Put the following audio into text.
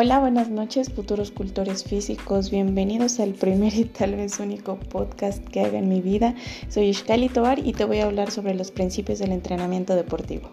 Hola, buenas noches, futuros cultores físicos. Bienvenidos al primer y tal vez único podcast que haga en mi vida. Soy Ishkali Tovar y te voy a hablar sobre los principios del entrenamiento deportivo.